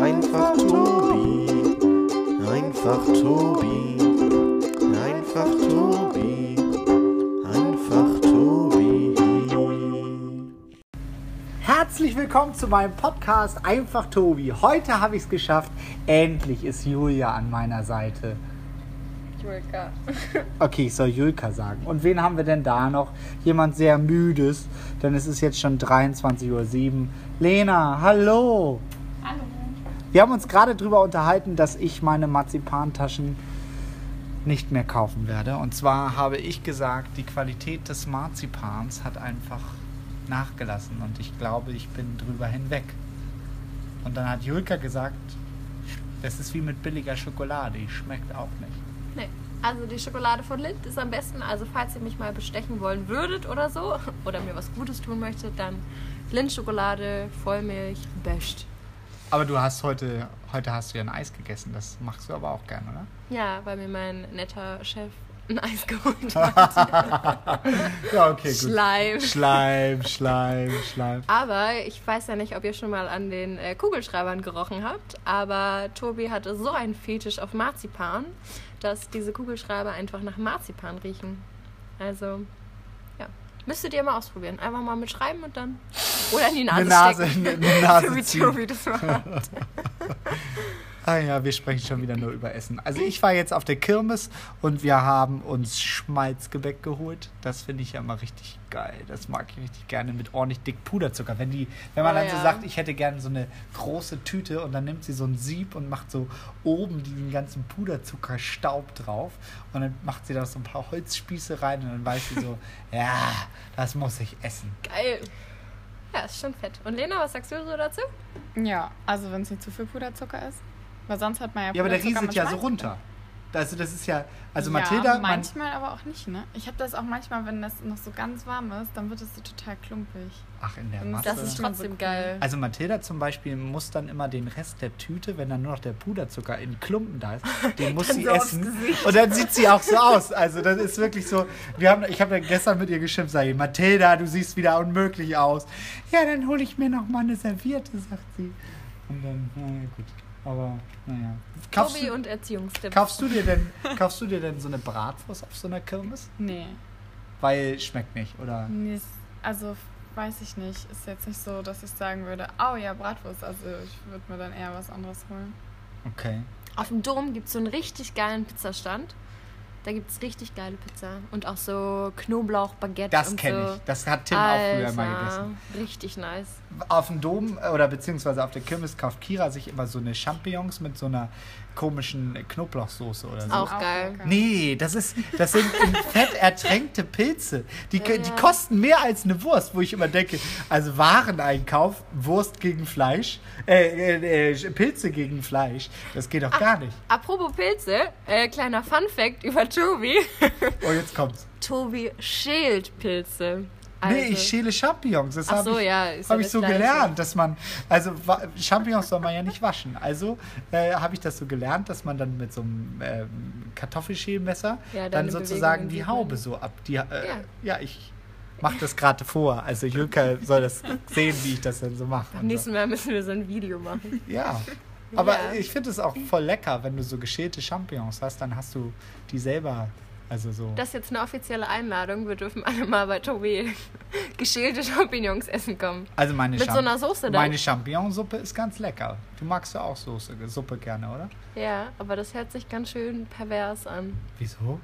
Einfach Tobi. Einfach Tobi. Einfach Tobi. Einfach Tobi. Herzlich willkommen zu meinem Podcast Einfach Tobi. Heute habe ich es geschafft. Endlich ist Julia an meiner Seite. Julka. Okay, ich soll Julka sagen. Und wen haben wir denn da noch? Jemand sehr müdes, denn es ist jetzt schon 23.07 Uhr. Lena, hallo. Hallo. Wir haben uns gerade darüber unterhalten, dass ich meine Marzipantaschen nicht mehr kaufen werde. Und zwar habe ich gesagt, die Qualität des Marzipans hat einfach nachgelassen. Und ich glaube, ich bin drüber hinweg. Und dann hat Julka gesagt, das ist wie mit billiger Schokolade, die schmeckt auch nicht. Nee. Also die Schokolade von Lind ist am besten. Also falls ihr mich mal bestechen wollen würdet oder so oder mir was Gutes tun möchtet, dann Lind-Schokolade, Vollmilch, best. Aber du hast heute, heute hast du ja ein Eis gegessen. Das machst du aber auch gern, oder? Ja, weil mir mein netter Chef ein Eis geholt hat. Ja, okay, Schleim. Schleim, Schleim, Schleim. Aber ich weiß ja nicht, ob ihr schon mal an den äh, Kugelschreibern gerochen habt, aber Tobi hatte so einen Fetisch auf Marzipan, dass diese Kugelschreiber einfach nach Marzipan riechen. Also. Müsstet ihr mal ausprobieren. Einfach mal mit schreiben und dann. Oder in die Nase, Eine Nase, stecken. eine Nase so wie. Tobi das macht. Ah ja, wir sprechen schon wieder nur über Essen. Also ich war jetzt auf der Kirmes und wir haben uns Schmalzgebäck geholt. Das finde ich ja immer richtig geil. Das mag ich richtig gerne mit ordentlich dick Puderzucker. Wenn die, wenn man Oh dann so ja. sagt, ich hätte gerne so eine große Tüte und dann nimmt sie so ein Sieb und macht so oben diesen ganzen Puderzuckerstaub drauf und dann macht sie da so ein paar Holzspieße rein und dann weiß sie so, ja, das muss ich essen. Geil. Ja, ist schon fett. Und Lena, was sagst du so dazu? Ja, also wenn es nicht zu viel Puderzucker ist. Weil sonst hat man ja Ja, aber der rieselt ja so runter. Also das ist ja, also ja, Mathilda, man, manchmal aber auch nicht, ne? Ich habe das auch manchmal, wenn das noch so ganz warm ist, dann wird es so total klumpig. ach in der Masse. Das ist schon trotzdem so geil. Also Mathilda zum Beispiel muss dann immer den Rest der Tüte, wenn dann nur noch der Puderzucker in Klumpen da ist, den muss sie so essen. Und dann sieht sie auch so aus. Also das ist wirklich so. Wir haben, ich habe ja gestern mit ihr geschimpft, sage ich, Mathilda, du siehst wieder unmöglich aus. Ja, dann hole ich mir noch mal eine Serviette, sagt sie. Und dann, naja, gut. Aber, naja. Kaufst Tobi du, und Erziehungstipps. kaufst, du dir denn, kaufst du dir denn so eine Bratwurst auf so einer Kirmes? Nee. Weil schmeckt nicht, oder? nee also weiß ich nicht. Ist jetzt nicht so, dass ich sagen würde, oh ja, Bratwurst. Also ich würde mir dann eher was anderes holen. Okay. Auf dem Dom gibt es so einen richtig geilen Pizzastand. Da gibt es richtig geile Pizza. Und auch so Knoblauch, Baguette Das kenne so. ich. Das hat Tim auch früher mal Alter, gegessen. Richtig nice. auf dem Dom äh, oder beziehungsweise auf der Kirmes kauft Kira sich immer so eine Champignons mit so einer komischen Knoblauchsoße oder so. Auch Auch geil. lecker. Nee, das ist das sind in Fett ertränkte Pilze. Die, Ja, die ja. kosten mehr als eine Wurst, wo ich immer denke, also Wareneinkauf, Wurst gegen Fleisch, äh, äh, äh, Pilze gegen Fleisch, das geht doch gar nicht. Apropos Pilze, äh, kleiner Fun-Fact über Tobi. Oh, jetzt kommt's. Tobi schält Pilze. Nee, Also- ich schäle Champignons. Das habe so, ich, ja, hab ich so Gleiche. gelernt, dass man, also Champignons soll man ja nicht waschen. Also äh, habe ich das so gelernt, dass man dann mit so einem ähm, Kartoffelschälmesser Ja, dann sozusagen die man. Haube so ab. Die, äh, ja. Ich mache das gerade vor. Also Jürka soll das sehen, wie ich das dann so mache. Und nächsten So. Mal müssen wir so ein Video machen. Ja. Aber ich finde es auch voll lecker, wenn du so geschälte Champignons hast, dann hast du die selber, also so. Das ist jetzt eine offizielle Einladung. Wir dürfen alle mal bei Tobi geschälte Champignons essen kommen. Also meine Mit so einer Soße dann? Meine Champignonsuppe ist ganz lecker. Du magst ja auch Soße, Suppe gerne, oder? Ja, aber das hört sich ganz schön pervers an. Wieso?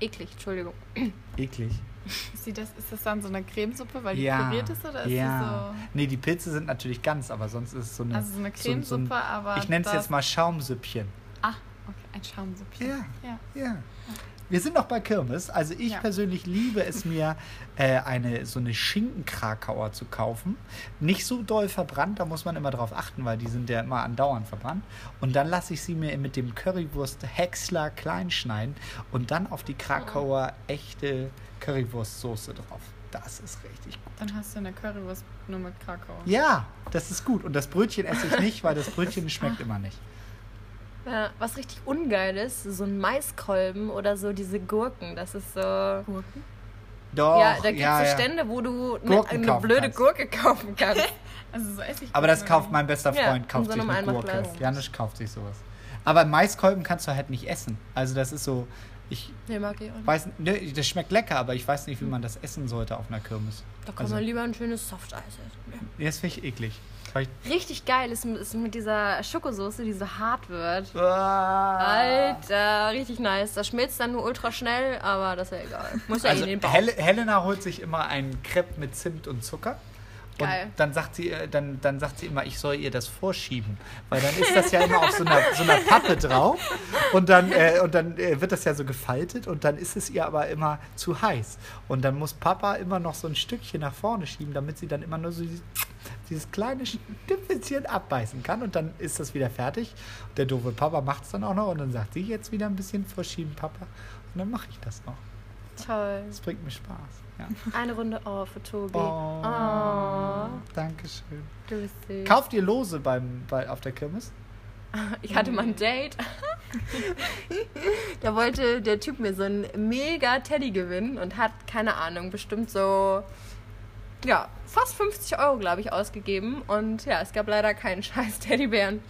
Eklig, Entschuldigung. Eklig. Ist, das, ist das dann so eine Cremesuppe, weil die ja. püriert ist? Oder ist ja. die Nee, die Pilze sind natürlich ganz, aber sonst ist es so eine. so. Also so eine so- Cremesuppe, so ein- aber. Ich nenne es jetzt mal Schaumsüppchen. Ah, okay, ein Schaumsuppchen. Ja. ja. Ja. Wir sind noch bei Kirmes. Also ich Ja. persönlich liebe es mir, äh, eine so eine Schinkenkrakauer zu kaufen. Nicht so doll verbrannt, da muss man immer drauf achten, weil die sind ja immer andauernd verbrannt. Und dann lasse ich sie mir mit dem Currywurst Häcksler klein schneiden und dann auf die Krakauer echte Currywurstsoße drauf. Das ist richtig gut. Dann hast du eine Currywurst nur mit Kakao. Ja, das ist gut. Und das Brötchen esse ich nicht, weil das Brötchen schmeckt immer nicht. Ja, was richtig ungeil ist, so ein Maiskolben oder so diese Gurken. Das ist so. Gurken? Doch, ja, da gibt es ja, so ja. Stände, wo du eine, Gurken eine blöde kannst. Gurke kaufen kannst. Also so esse ich Aber das kauft mein bester Ja, Freund, in kauft so sich eine Gurke. Janusz kauft sich sowas. Aber Maiskolben kannst du halt nicht essen. Also das ist so, ich Nee, mag ich auch nicht. weiß, ne, das schmeckt lecker, aber ich weiß nicht, wie man das essen sollte auf einer Kirmes. Da kann Also- man lieber ein schönes Softeis essen. Ja, Das finde ich eklig. Weil ich- Richtig geil ist, ist mit dieser Schokosoße, die so hart wird. Ah. Alter, richtig nice. Das schmilzt dann nur ultra schnell, aber das ist ja egal. Muss ja eh Also in den Bauch. Hel Helena holt sich immer einen Crepe mit Zimt und Zucker. Und Geil. dann sagt sie, äh, dann, dann sagt sie immer, ich soll ihr das vorschieben, weil dann ist das ja immer auf so einer, so einer Pappe drauf und dann, äh, und dann äh, wird das ja so gefaltet und dann ist es ihr aber immer zu heiß und dann muss Papa immer noch so ein Stückchen nach vorne schieben, damit sie dann immer nur so dieses, dieses kleine Stümpelchen abbeißen kann und dann ist das wieder fertig. Der doofe Papa macht es dann auch noch und dann sagt sie jetzt wieder ein bisschen vorschieben, Papa, und dann mache ich das noch. Toll. Das bringt mir Spaß. Ja. Eine Runde Oh für Tobi. Oh, Oh, Dankeschön. du bist süß. Kauft ihr Lose beim, bei, auf der Kirmes? Ich hatte mal ein Date. da wollte der Typ mir so einen mega Teddy gewinnen und hat, keine Ahnung, bestimmt so, ja, fast 50 Euro, glaube ich, ausgegeben. Und ja, es gab leider keinen scheiß Teddybären.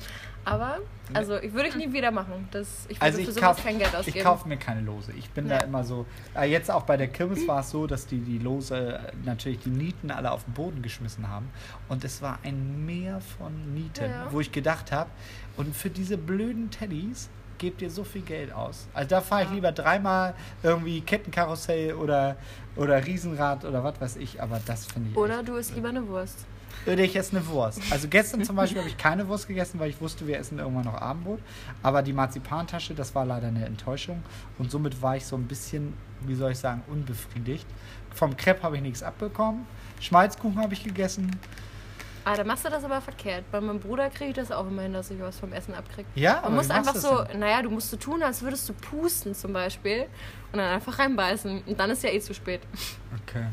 Aber, also, ich würde ich nie wieder machen. Das, ich würde Also für sowas kaufe kein Geld ausgeben. ich kauf mir keine Lose. Ich bin da Nee. immer so. Äh, jetzt auch bei der Kirmes war es so, dass die die Lose äh, natürlich die Nieten alle auf den Boden geschmissen haben. Und es war ein Meer von Nieten, Ja. wo ich gedacht habe, und für diese blöden Teddys gebt ihr so viel Geld aus. Also da fahre ich lieber dreimal irgendwie Kettenkarussell oder, oder Riesenrad oder was weiß ich. Aber das finde ich. Oder du isst lieber eine Wurst. Oder ich esse eine Wurst. Also gestern zum Beispiel habe ich keine Wurst gegessen, weil ich wusste, wir essen irgendwann noch Abendbrot. Aber die Marzipantasche, das war leider eine Enttäuschung. Und somit war ich so ein bisschen, wie soll ich sagen, unbefriedigt. Vom Crepe habe ich nichts abbekommen. Schmalzkuchen habe ich gegessen. Ah, da machst du das aber verkehrt. Bei meinem Bruder kriege ich das auch immer hin, dass ich was vom Essen abkriege. Ja, aber Man muss wie machst einfach du so, denn? naja, du musst so tun, als würdest du pusten zum Beispiel. Und dann einfach reinbeißen. Und dann ist ja eh zu spät. Okay.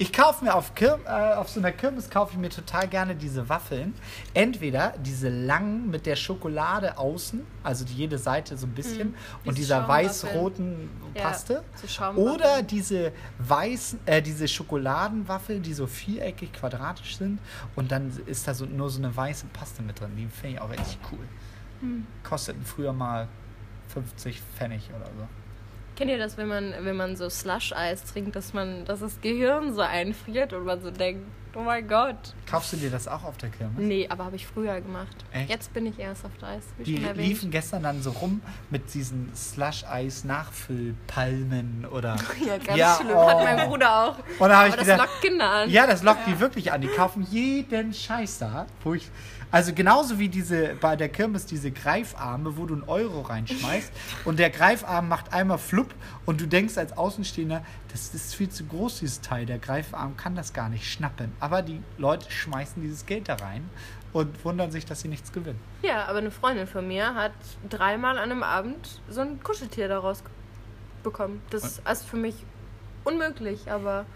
Ich kaufe mir auf, Kir äh, auf so einer Kirmes kaufe ich mir total gerne diese Waffeln. Entweder diese langen mit der Schokolade außen, also jede Seite so ein bisschen, und diese dieser weiß-roten Ja, Paste. so Schaumwaffeln. Oder diese weißen, äh, diese Schokoladenwaffeln, die so viereckig, quadratisch sind. Und dann ist da so, nur so eine weiße Paste mit drin. Die finde ich auch richtig cool. Hm. Kosteten früher mal 50 Pfennig oder so. Kennt ihr das, wenn man, wenn man so Slush-Eis trinkt, dass man, dass das Gehirn so einfriert und man so denkt, oh mein Gott. Kaufst du dir das auch auf der Kirmes? Nee, aber habe ich früher gemacht. Echt? Jetzt bin ich eher Soft-Eis, wie Die liefen gestern dann so rum mit diesen Slush-Eis-Nachfüllpalmen oder. ja, ganz Ja, schlimm. oh. Hat mein Bruder auch. Und da aber ich das gedacht, lockt Kinder an. Ja, das lockt die wirklich an. Die kaufen jeden Scheiß da. Wo ich, also genauso wie diese bei der Kirmes diese Greifarme, wo du einen Euro reinschmeißt und der Greifarm macht einmal flupp und du denkst als Außenstehender, das ist viel zu groß, dieses Teil. Der Greifarm kann das gar nicht schnappen. Aber die Leute schmeißen dieses Geld da rein und wundern sich, dass sie nichts gewinnen. Ja, aber eine Freundin von mir hat dreimal an einem Abend so ein Kuscheltier daraus bekommen. Das ist also für mich unmöglich, aber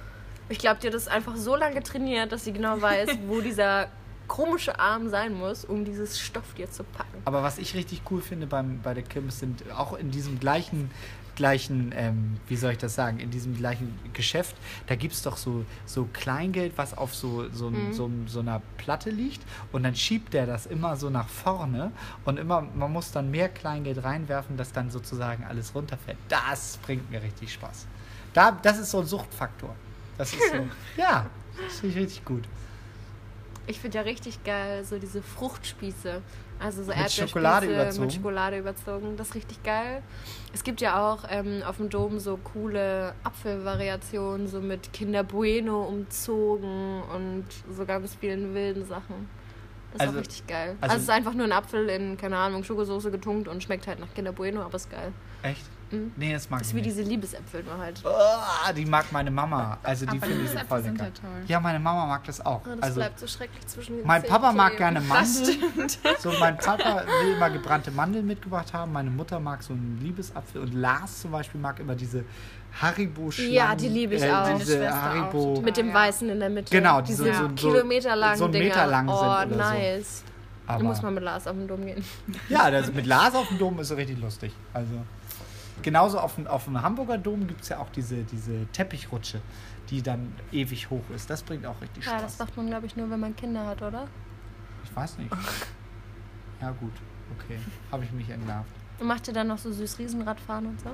ich glaube, die hat das einfach so lange trainiert, dass sie genau weiß, wo dieser komische Arm sein muss, um dieses Stofftier zu packen. Aber was ich richtig cool finde beim, bei der Kirmes sind auch in diesem gleichen, gleichen ähm, wie soll ich das sagen, in diesem gleichen Geschäft, da gibt es doch so, so Kleingeld, was auf so, so, Mhm. so, so einer Platte liegt und dann schiebt der das immer so nach vorne und immer, man muss dann mehr Kleingeld reinwerfen, dass dann sozusagen alles runterfällt. Das bringt mir richtig Spaß. Da, das ist so ein Suchtfaktor. Das ist so, ja, das finde ich richtig gut. Ich finde ja richtig geil, so diese Fruchtspieße. Also so Mit Schokolade überzogen? mit Schokolade überzogen. Das ist richtig geil. Es gibt ja auch ähm, auf dem Dom so coole Apfelvariationen, so mit Kinder Bueno umzogen und so ganz vielen wilden Sachen. Das ist Also- auch richtig geil. also- Also, es ist einfach nur ein Apfel in, keine Ahnung, Schokosoße getunkt und schmeckt halt nach Kinder Bueno, aber ist geil. Echt? Mhm. Nee, das mag Das ich ist wie nicht. diese Liebesäpfel nur halt. Oh, die mag meine Mama. Also die finde ich so voll lecker. ja toll. Ja, meine Mama mag das auch. Ah, Das Also bleibt so schrecklich zwischen den mein Zähnen Papa mag gerne Mandeln. So, mein Papa will immer gebrannte Mandeln mitgebracht haben. Meine Mutter mag so einen Liebesapfel. Und Lars zum Beispiel mag immer diese haribo Ja, die liebe ich auch. Diese auch Haribo. total. Mit dem Ja. Weißen in der Mitte. Genau, die diese so- so- so- kilometerlangen so einen. Meter lang oh, sind so. nice. Da Aber, muss man mit Lars auf den Dom gehen. ja, das, mit Lars auf dem Dom ist so richtig lustig. Also, Genauso auf dem, auf dem Hamburger Dom gibt es ja auch diese, diese Teppichrutsche, die dann ewig hoch ist. Das bringt auch richtig Ja, Spaß. das macht man, glaube ich, nur, wenn man Kinder hat, oder? ich weiß nicht. Ja gut, okay. Habe ich mich entlarvt. Und macht ihr dann noch so süß Riesenradfahren und so?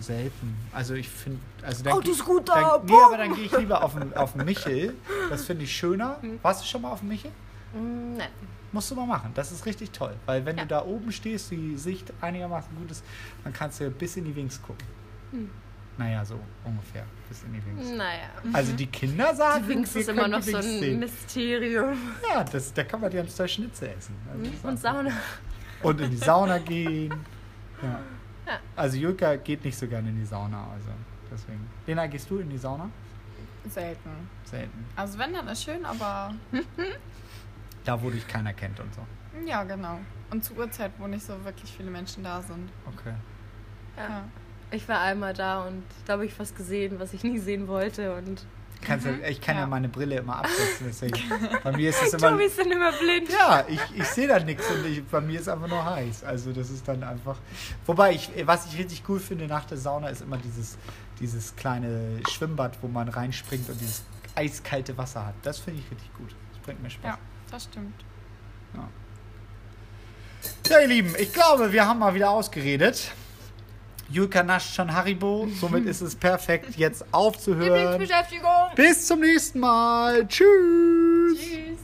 Selten. Also ich finde, also dann Autoscooter, Dann, nee, aber dann gehe ich lieber auf den, auf den Michel. Das finde ich schöner. Hm. Warst du schon mal auf dem Michel? Mm, nein. Musst du mal machen. Das ist richtig toll. Weil wenn Ja. du da oben stehst, die Sicht einigermaßen gut ist, dann kannst du bis in die Wings gucken. Hm. Naja, so ungefähr. Bis in die Wings. Naja. Also die Kinder sagen, Wings wir ist immer können noch die so Wings ein sehen. Mysterium. Ja, das, da kann man die zwei Schnitzel essen. Also ist Und Sauna. Und in die Sauna gehen. Ja. Ja. Also Julka geht nicht so gerne in die Sauna. Also deswegen. Lena, gehst du in die Sauna? Selten. Selten. Also wenn, dann ist schön, aber Da, wo dich keiner kennt und so. ja, genau. Und zur Uhrzeit, wo nicht so wirklich viele Menschen da sind. Okay. Ja. Ja. Ich war einmal da und da habe ich was gesehen, was ich nie sehen wollte. Und Kannst ja, ich kann ja. Ja. meine Brille immer absetzen, deswegen. Bei mir ist es immer. Tobi ist dann immer blind. Ja, ich, ich sehe da nichts und ich, bei mir ist einfach nur heiß. Also das ist dann einfach. Wobei ich, was ich richtig cool finde nach der Sauna ist immer dieses, dieses kleine Schwimmbad, wo man reinspringt und dieses eiskalte Wasser hat. Das finde ich richtig gut. Das bringt mir Spaß. Ja, das stimmt. Ja, ihr Lieben, ich glaube, wir haben mal wieder ausgeredet. Julka nascht schon Haribo, somit ist es perfekt, jetzt aufzuhören. Lieblingsbeschäftigung. Bis zum nächsten Mal. Tschüss. Tschüss.